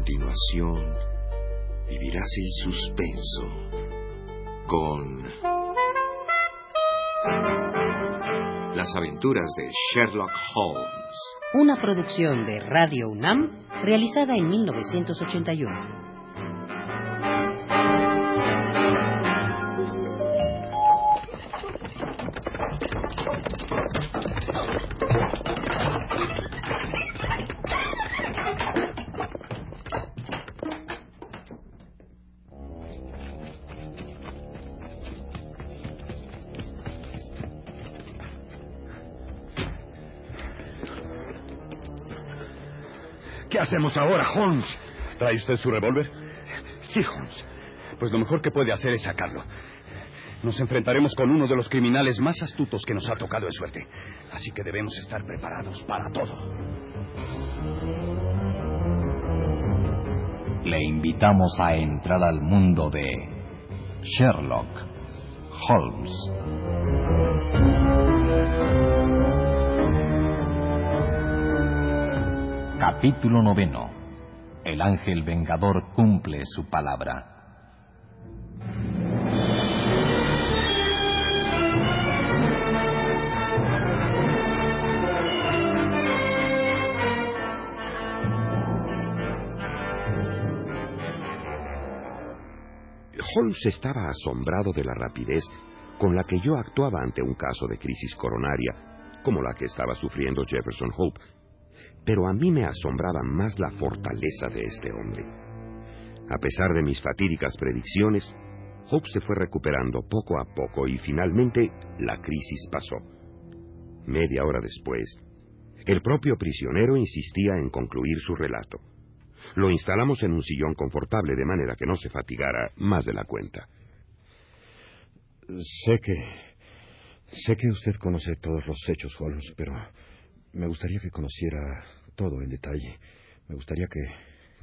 continuación vivirás el suspenso con Las aventuras de Sherlock Holmes. Una producción de Radio UNAM realizada en 1981. ¿Qué hacemos ahora, Holmes? ¿Trae usted su revólver? Sí, Holmes. Pues lo mejor que puede hacer es sacarlo. Nos enfrentaremos con uno de los criminales más astutos que nos ha tocado de suerte. Así que debemos estar preparados para todo. Le invitamos a entrar al mundo de Sherlock Holmes. Capítulo noveno. El ángel vengador cumple su palabra. Holmes estaba asombrado de la rapidez con la que yo actuaba ante un caso de crisis coronaria, como la que estaba sufriendo Jefferson Hope. Pero a mí me asombraba más la fortaleza de este hombre. A pesar de mis fatídicas predicciones, Hope se fue recuperando poco a poco y finalmente la crisis pasó. Media hora después, el propio prisionero insistía en concluir su relato. Lo instalamos en un sillón confortable de manera que no se fatigara más de la cuenta. Sé que. Sé que usted conoce todos los hechos, Holmes, pero me gustaría que conociera todo en detalle. Me gustaría que,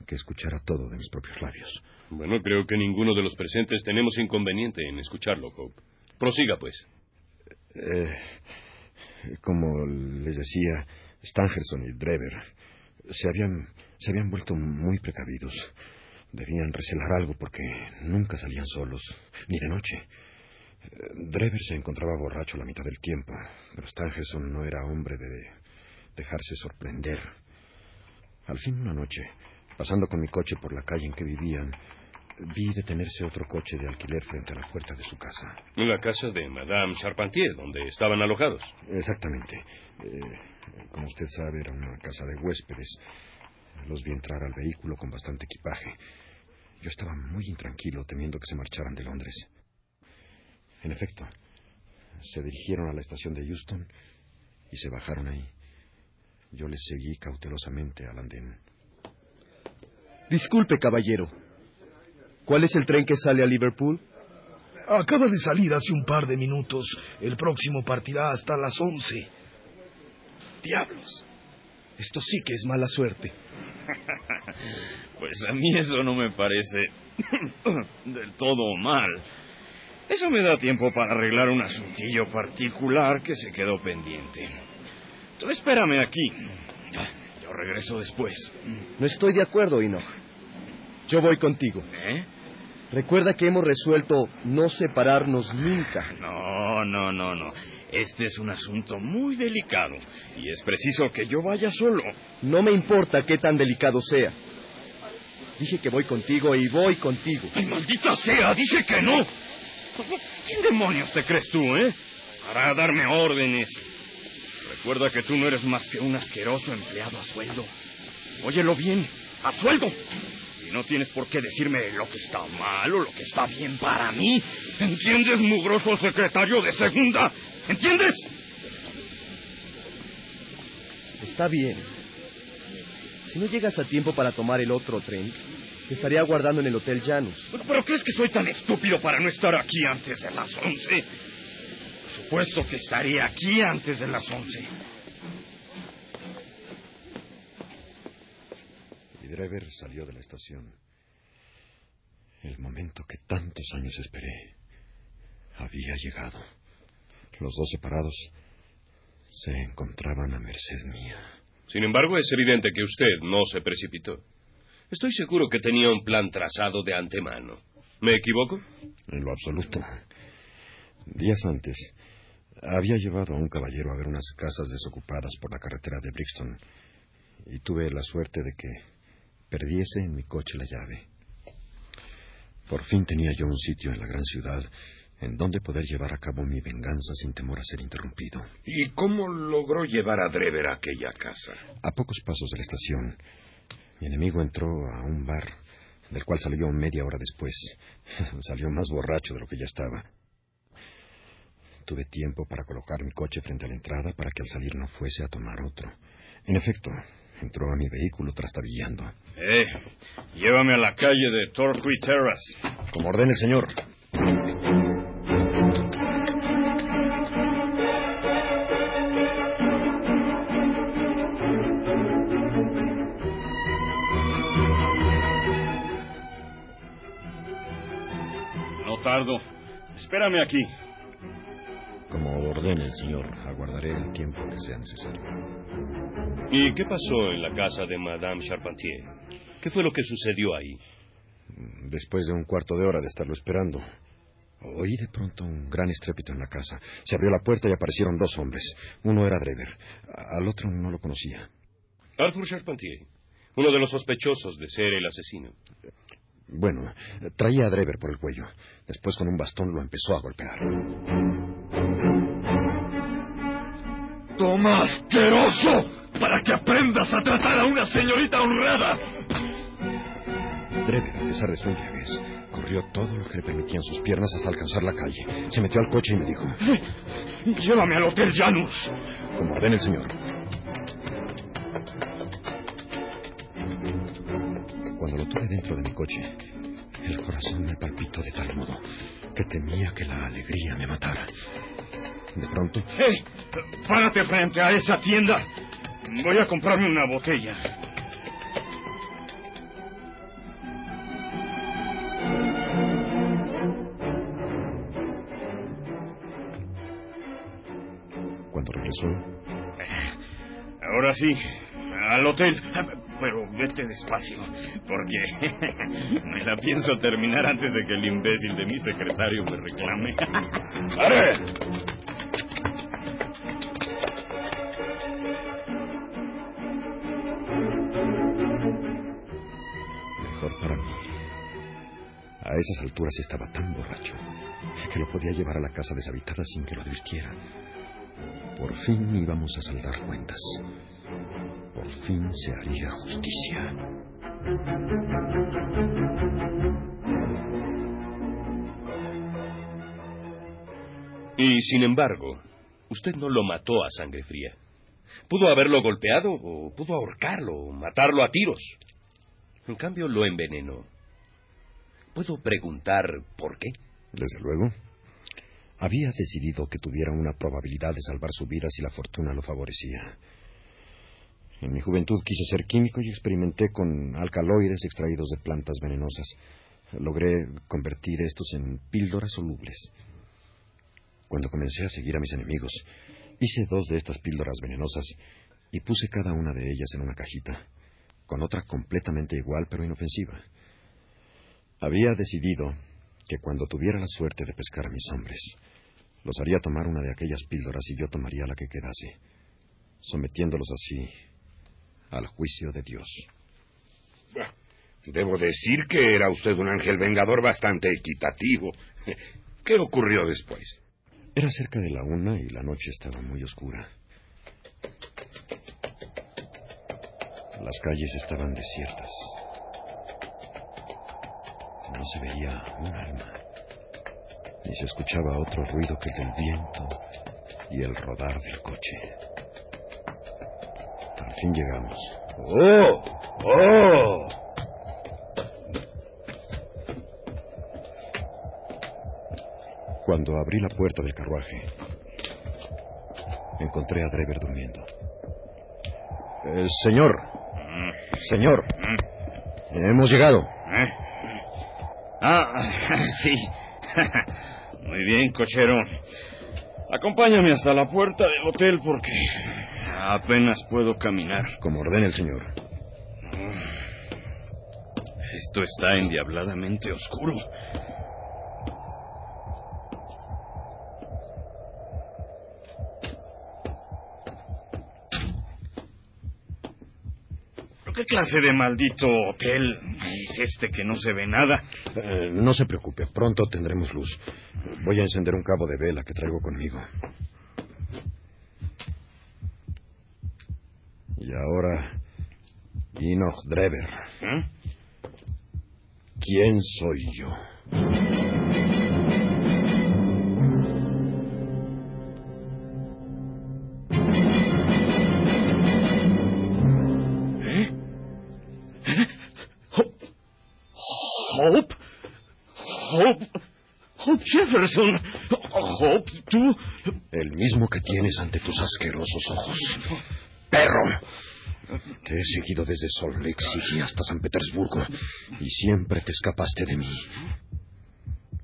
que escuchara todo de mis propios labios. Bueno, creo que ninguno de los presentes tenemos inconveniente en escucharlo, Hope. Prosiga, pues. Eh, como les decía, Stangerson y Drever se habían, se habían vuelto muy precavidos. Debían recelar algo porque nunca salían solos, ni de noche. Eh, Drever se encontraba borracho la mitad del tiempo, pero Stangerson no era hombre de dejarse sorprender. Al fin una noche, pasando con mi coche por la calle en que vivían, vi detenerse otro coche de alquiler frente a la puerta de su casa. La casa de Madame Charpentier, donde estaban alojados. Exactamente. Eh, como usted sabe, era una casa de huéspedes. Los vi entrar al vehículo con bastante equipaje. Yo estaba muy intranquilo, temiendo que se marcharan de Londres. En efecto, se dirigieron a la estación de Houston y se bajaron ahí. Yo les seguí cautelosamente al andén. Disculpe, caballero. ¿Cuál es el tren que sale a Liverpool? Acaba de salir hace un par de minutos. El próximo partirá hasta las once. Diablos. Esto sí que es mala suerte. Pues a mí eso no me parece del todo mal. Eso me da tiempo para arreglar un asuntillo particular que se quedó pendiente. Tú espérame aquí. Yo regreso después. No estoy de acuerdo, Enoch. Yo voy contigo. ¿Eh? Recuerda que hemos resuelto no separarnos nunca. No, no, no, no. Este es un asunto muy delicado y es preciso que yo vaya solo. No me importa qué tan delicado sea. Dije que voy contigo y voy contigo. ¡Ay, maldita sea! ¡Dije que no! ¿Quién demonios te crees tú, eh? Para darme órdenes. Recuerda que tú no eres más que un asqueroso empleado a sueldo. Óyelo bien, a sueldo. Y no tienes por qué decirme lo que está mal o lo que está bien para mí. ¿Entiendes, mugroso secretario de segunda? ¿Entiendes? Está bien. Si no llegas a tiempo para tomar el otro tren, te estaré aguardando en el Hotel Janus. ¿Pero, pero crees que soy tan estúpido para no estar aquí antes de las once? Por supuesto que estaré aquí antes de las once. Y Drever salió de la estación. El momento que tantos años esperé había llegado. Los dos separados se encontraban a merced mía. Sin embargo, es evidente que usted no se precipitó. Estoy seguro que tenía un plan trazado de antemano. ¿Me equivoco? En lo absoluto. Días antes, había llevado a un caballero a ver unas casas desocupadas por la carretera de Brixton y tuve la suerte de que perdiese en mi coche la llave. Por fin tenía yo un sitio en la gran ciudad en donde poder llevar a cabo mi venganza sin temor a ser interrumpido. ¿Y cómo logró llevar a Drever a aquella casa? A pocos pasos de la estación, mi enemigo entró a un bar, del cual salió media hora después. salió más borracho de lo que ya estaba. Tuve tiempo para colocar mi coche frente a la entrada para que al salir no fuese a tomar otro. En efecto, entró a mi vehículo trastabillando. Eh, llévame a la calle de Torquay Terrace. Como ordene el señor. No tardo. Espérame aquí. Como ordene el señor, aguardaré el tiempo que sea necesario. ¿Y qué pasó en la casa de Madame Charpentier? ¿Qué fue lo que sucedió ahí? Después de un cuarto de hora de estarlo esperando, oí de pronto un gran estrépito en la casa. Se abrió la puerta y aparecieron dos hombres. Uno era Drever, al otro no lo conocía. Arthur Charpentier, uno de los sospechosos de ser el asesino. Bueno, traía a Drever por el cuello. Después con un bastón lo empezó a golpear. ¡Toma, asqueroso! Para que aprendas a tratar a una señorita honrada. Drever, a pesar de su embriaguez, corrió todo lo que le permitían sus piernas hasta alcanzar la calle. Se metió al coche y me dijo... Llévame al Hotel Janus. Como ordene el señor. Cuando lo tuve dentro de mi coche, el corazón me palpitó de tal modo que temía que la alegría me matara. De pronto... ¡Hey! Párate frente a esa tienda. Voy a comprarme una botella. Cuando regresó, Ahora sí, al hotel. Pero vete despacio, porque me la pienso terminar antes de que el imbécil de mi secretario me reclame. ¡Pare! Esas alturas estaba tan borracho que lo podía llevar a la casa deshabitada sin que lo advirtiera. Por fin íbamos a saldar cuentas. Por fin se haría justicia. Y sin embargo, usted no lo mató a sangre fría. Pudo haberlo golpeado o pudo ahorcarlo o matarlo a tiros. En cambio, lo envenenó. ¿Puedo preguntar por qué? Desde luego. Había decidido que tuviera una probabilidad de salvar su vida si la fortuna lo favorecía. En mi juventud quise ser químico y experimenté con alcaloides extraídos de plantas venenosas. Logré convertir estos en píldoras solubles. Cuando comencé a seguir a mis enemigos, hice dos de estas píldoras venenosas y puse cada una de ellas en una cajita, con otra completamente igual pero inofensiva. Había decidido que cuando tuviera la suerte de pescar a mis hombres, los haría tomar una de aquellas píldoras y yo tomaría la que quedase, sometiéndolos así al juicio de Dios. Debo decir que era usted un ángel vengador bastante equitativo. ¿Qué ocurrió después? Era cerca de la una y la noche estaba muy oscura. Las calles estaban desiertas. No se veía un alma, ni se escuchaba otro ruido que el del viento y el rodar del coche. Al fin llegamos. ¡Oh! ¡Oh! Cuando abrí la puerta del carruaje, encontré a Drever durmiendo. Eh, señor, señor, hemos llegado. Ah, sí. Muy bien, cochero. Acompáñame hasta la puerta del hotel porque apenas puedo caminar. Como ordene el señor. Esto está endiabladamente oscuro. ¿Qué clase de maldito hotel es este que no se ve nada? Eh, no se preocupe, pronto tendremos luz. Voy a encender un cabo de vela que traigo conmigo. Y ahora, Enoch Drever. ¿Eh? ¿Quién soy yo? Hope. Hope. Hope Jefferson. Hope, tú. El mismo que tienes ante tus asquerosos ojos. ¡Perro! Te he seguido desde Salt Lake City hasta San Petersburgo y siempre te escapaste de mí.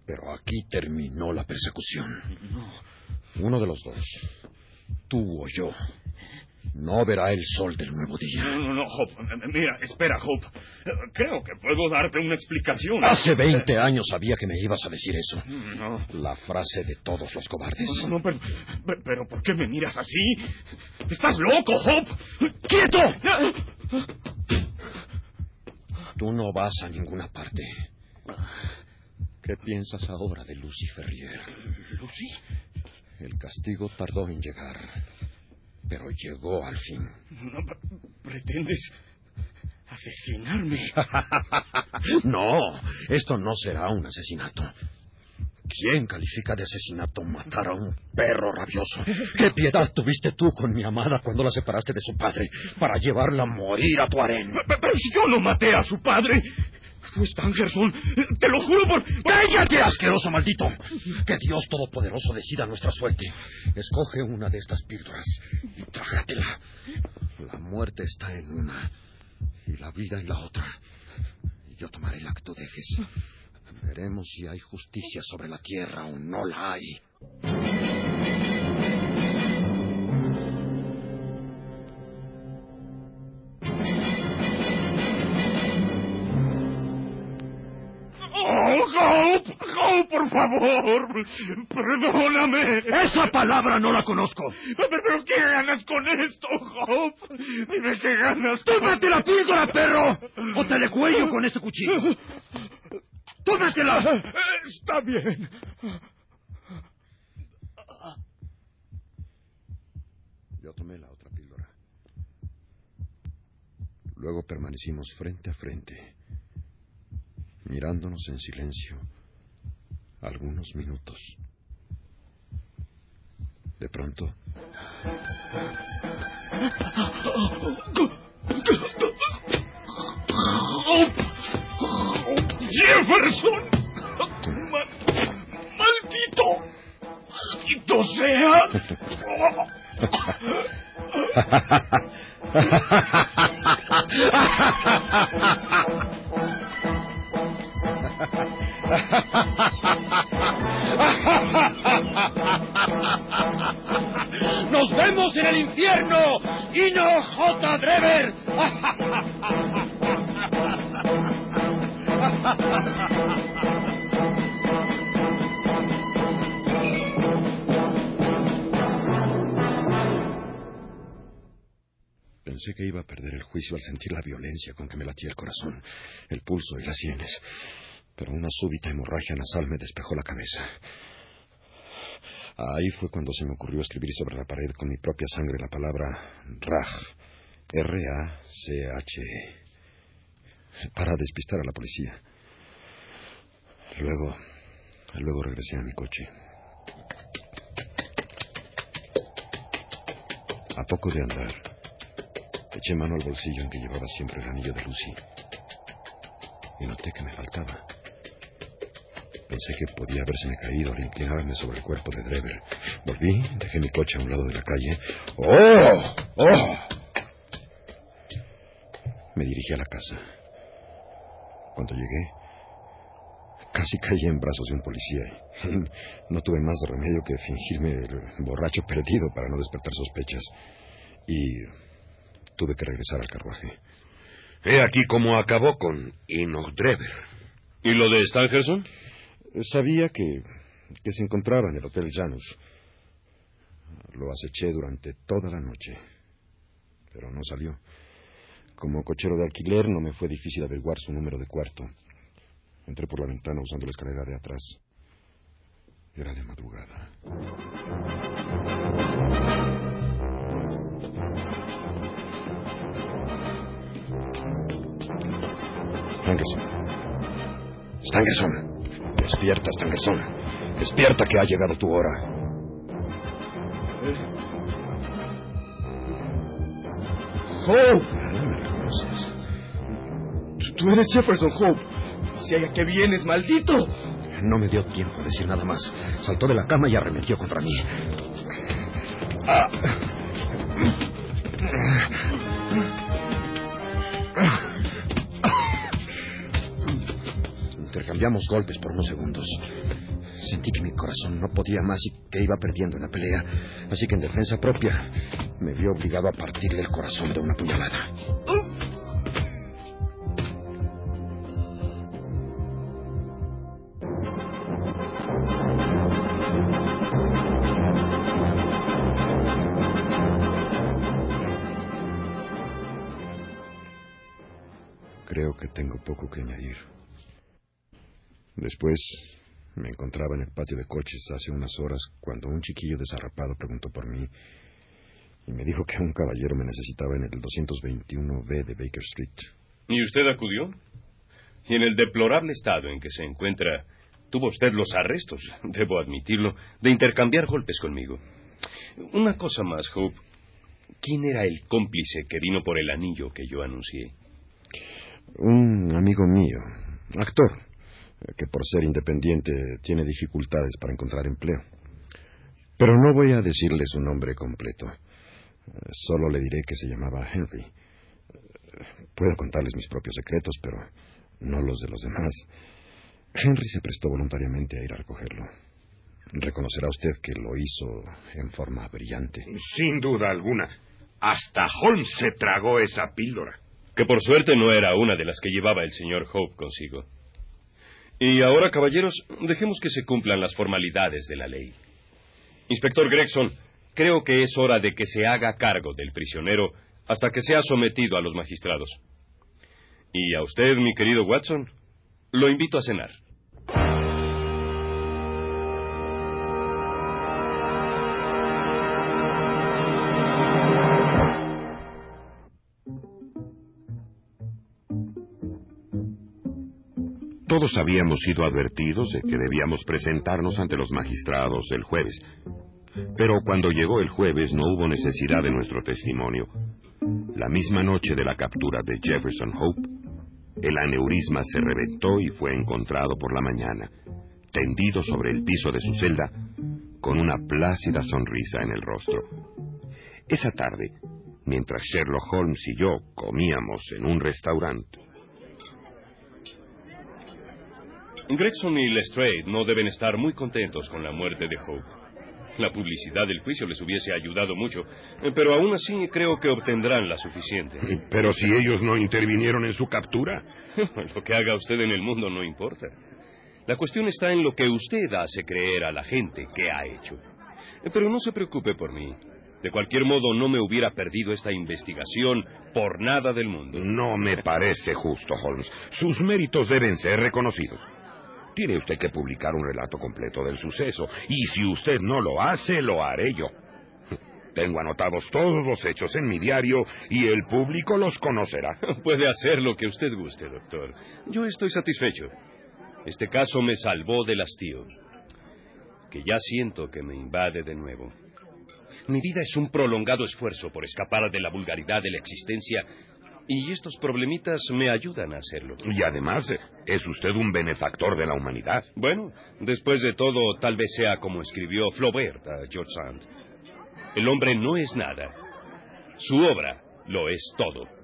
Pero aquí terminó la persecución. Uno de los dos, tú o yo, no verá el sol del nuevo día. No, no, no, Hope. Mira, espera, Hope. Creo que puedo darte una explicación. Hace 20 años sabía que me ibas a decir eso. No, La frase de todos los cobardes. no, no, pero, pero, ¿por qué me miras así? ¡Estás loco, Hope! ¡Quieto! Tú no vas a ninguna parte. ¿Qué piensas ahora de Lucy Ferrier? ¿Lucy? El castigo tardó en llegar, pero llegó al fin. No, pre- ¿Pretendes asesinarme? no, esto no será un asesinato. ¿Quién califica de asesinato matar a un perro rabioso? ¿Qué piedad tuviste tú con mi amada cuando la separaste de su padre para llevarla a morir a tu harén? Pe- Pero si yo no maté a su padre. Fue Stangerson. Te lo juro por... ¡Cállate, asqueroso maldito! Que Dios Todopoderoso decida nuestra suerte. Escoge una de estas píldoras y trágatela. La muerte está en una y la vida en la otra. Yo tomaré la que tú dejes. Veremos si hay justicia sobre la tierra o no la hay. Por favor! ¡Perdóname! ¡Esa palabra no la conozco! Pero, pero ¿qué ganas con esto, Hope? Dime qué ganas. ¡Tómate la píldora, perro! ¡O te le cuello con este cuchillo! ¡Tómatela! Está bien. Yo tomé la otra píldora. Luego permanecimos frente a frente, mirándonos en silencio algunos minutos. De pronto, Jefferson. Ma- maldito. Maldito sea. ¡Nos vemos en el infierno! ¡Ino J. Drever! Pensé que iba a perder el juicio al sentir la violencia con que me latía el corazón, el pulso y las sienes. Pero una súbita hemorragia nasal me despejó la cabeza. Ahí fue cuando se me ocurrió escribir sobre la pared con mi propia sangre la palabra RAJ. R-A-C-H. Para despistar a la policía. Luego. Luego regresé a mi coche. A poco de andar, eché mano al bolsillo en que llevaba siempre el anillo de Lucy. Y noté que me faltaba. Pensé que podía habérseme caído al inclinarme sobre el cuerpo de Drever. Volví, dejé mi coche a un lado de la calle. ¡Oh! ¡Oh! Me dirigí a la casa. Cuando llegué, casi caí en brazos de un policía. No tuve más remedio que fingirme el borracho perdido para no despertar sospechas. Y tuve que regresar al carruaje. He aquí cómo acabó con Enoch Drever. ¿Y lo de Stangerson? Sabía que, que se encontraba en el Hotel Janus. Lo aceché durante toda la noche, pero no salió. Como cochero de alquiler no me fue difícil averiguar su número de cuarto. Entré por la ventana usando la escalera de atrás. Era de madrugada. Stangerson. Stangerson. Despierta, Stangerson. Despierta que ha llegado tu hora. Hope, No me reconoces. tú- tú eres Jefferson Hope. Si hay a qué vienes, maldito. No me dio tiempo a decir nada más. Saltó de la cama y arremetió contra mí. Ah. Intercambiamos golpes por unos segundos. Sentí que mi corazón no podía más y que iba perdiendo en la pelea. Así que en defensa propia me vi obligado a partirle el corazón de una puñalada. Creo que tengo poco que añadir. Después me encontraba en el patio de coches hace unas horas cuando un chiquillo desarrapado preguntó por mí y me dijo que un caballero me necesitaba en el 221B de Baker Street. ¿Y usted acudió? Y en el deplorable estado en que se encuentra, tuvo usted los arrestos, debo admitirlo, de intercambiar golpes conmigo. Una cosa más, Hope. ¿Quién era el cómplice que vino por el anillo que yo anuncié? Un amigo mío, actor, que por ser independiente tiene dificultades para encontrar empleo. Pero no voy a decirle su nombre completo. Solo le diré que se llamaba Henry. Puedo contarles mis propios secretos, pero no los de los demás. Henry se prestó voluntariamente a ir a recogerlo. Reconocerá usted que lo hizo en forma brillante. Sin duda alguna. Hasta Holmes se tragó esa píldora. Que por suerte no era una de las que llevaba el señor Hope consigo. Y ahora, caballeros, dejemos que se cumplan las formalidades de la ley. Inspector Gregson, creo que es hora de que se haga cargo del prisionero hasta que sea sometido a los magistrados. Y a usted, mi querido Watson, lo invito a cenar. Habíamos sido advertidos de que debíamos presentarnos ante los magistrados el jueves. Pero cuando llegó el jueves no hubo necesidad de nuestro testimonio. La misma noche de la captura de Jefferson Hope, el aneurisma se reventó y fue encontrado por la mañana, tendido sobre el piso de su celda, con una plácida sonrisa en el rostro. Esa tarde, mientras Sherlock Holmes y yo comíamos en un restaurante, Gregson y Lestrade no deben estar muy contentos con la muerte de Hope. La publicidad del juicio les hubiese ayudado mucho, pero aún así creo que obtendrán la suficiente. Pero si ellos no intervinieron en su captura. lo que haga usted en el mundo no importa. La cuestión está en lo que usted hace creer a la gente que ha hecho. Pero no se preocupe por mí. De cualquier modo, no me hubiera perdido esta investigación por nada del mundo. No me parece justo, Holmes. Sus méritos deben ser reconocidos. Tiene usted que publicar un relato completo del suceso, y si usted no lo hace, lo haré yo. Tengo anotados todos los hechos en mi diario y el público los conocerá. Puede hacer lo que usted guste, doctor. Yo estoy satisfecho. Este caso me salvó del hastío, que ya siento que me invade de nuevo. Mi vida es un prolongado esfuerzo por escapar de la vulgaridad de la existencia y estos problemitas me ayudan a hacerlo. Y además, es usted un benefactor de la humanidad. Bueno, después de todo, tal vez sea como escribió Flaubert a George Sand. El hombre no es nada. Su obra lo es todo.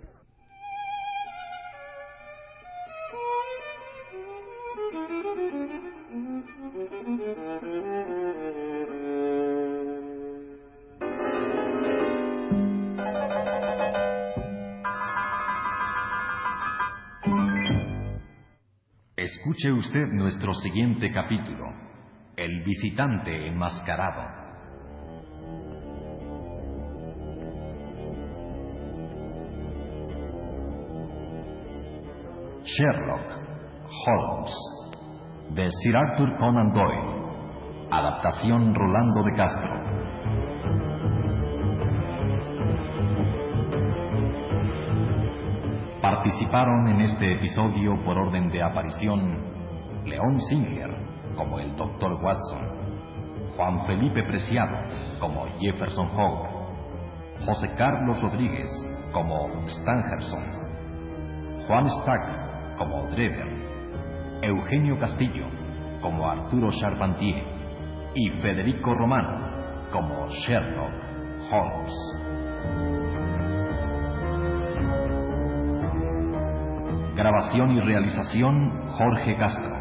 Escuche usted nuestro siguiente capítulo, El visitante enmascarado. Sherlock Holmes de Sir Arthur Conan Doyle. Adaptación Rolando de Castro. Participaron en este episodio por orden de aparición León Singer como el Dr. Watson, Juan Felipe Preciado como Jefferson Hope, José Carlos Rodríguez como Stangerson, Juan Stack como Drever, Eugenio Castillo como Arturo Charpentier y Federico Romano como Sherlock Holmes. Grabación y realización Jorge Castro.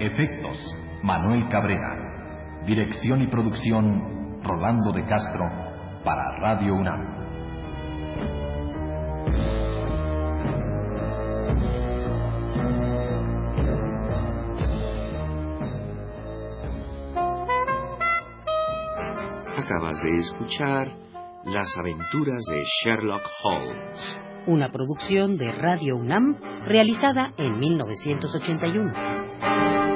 Efectos Manuel Cabrera. Dirección y producción Rolando de Castro para Radio UNAM. Acabas de escuchar Las aventuras de Sherlock Holmes una producción de Radio UNAM realizada en 1981.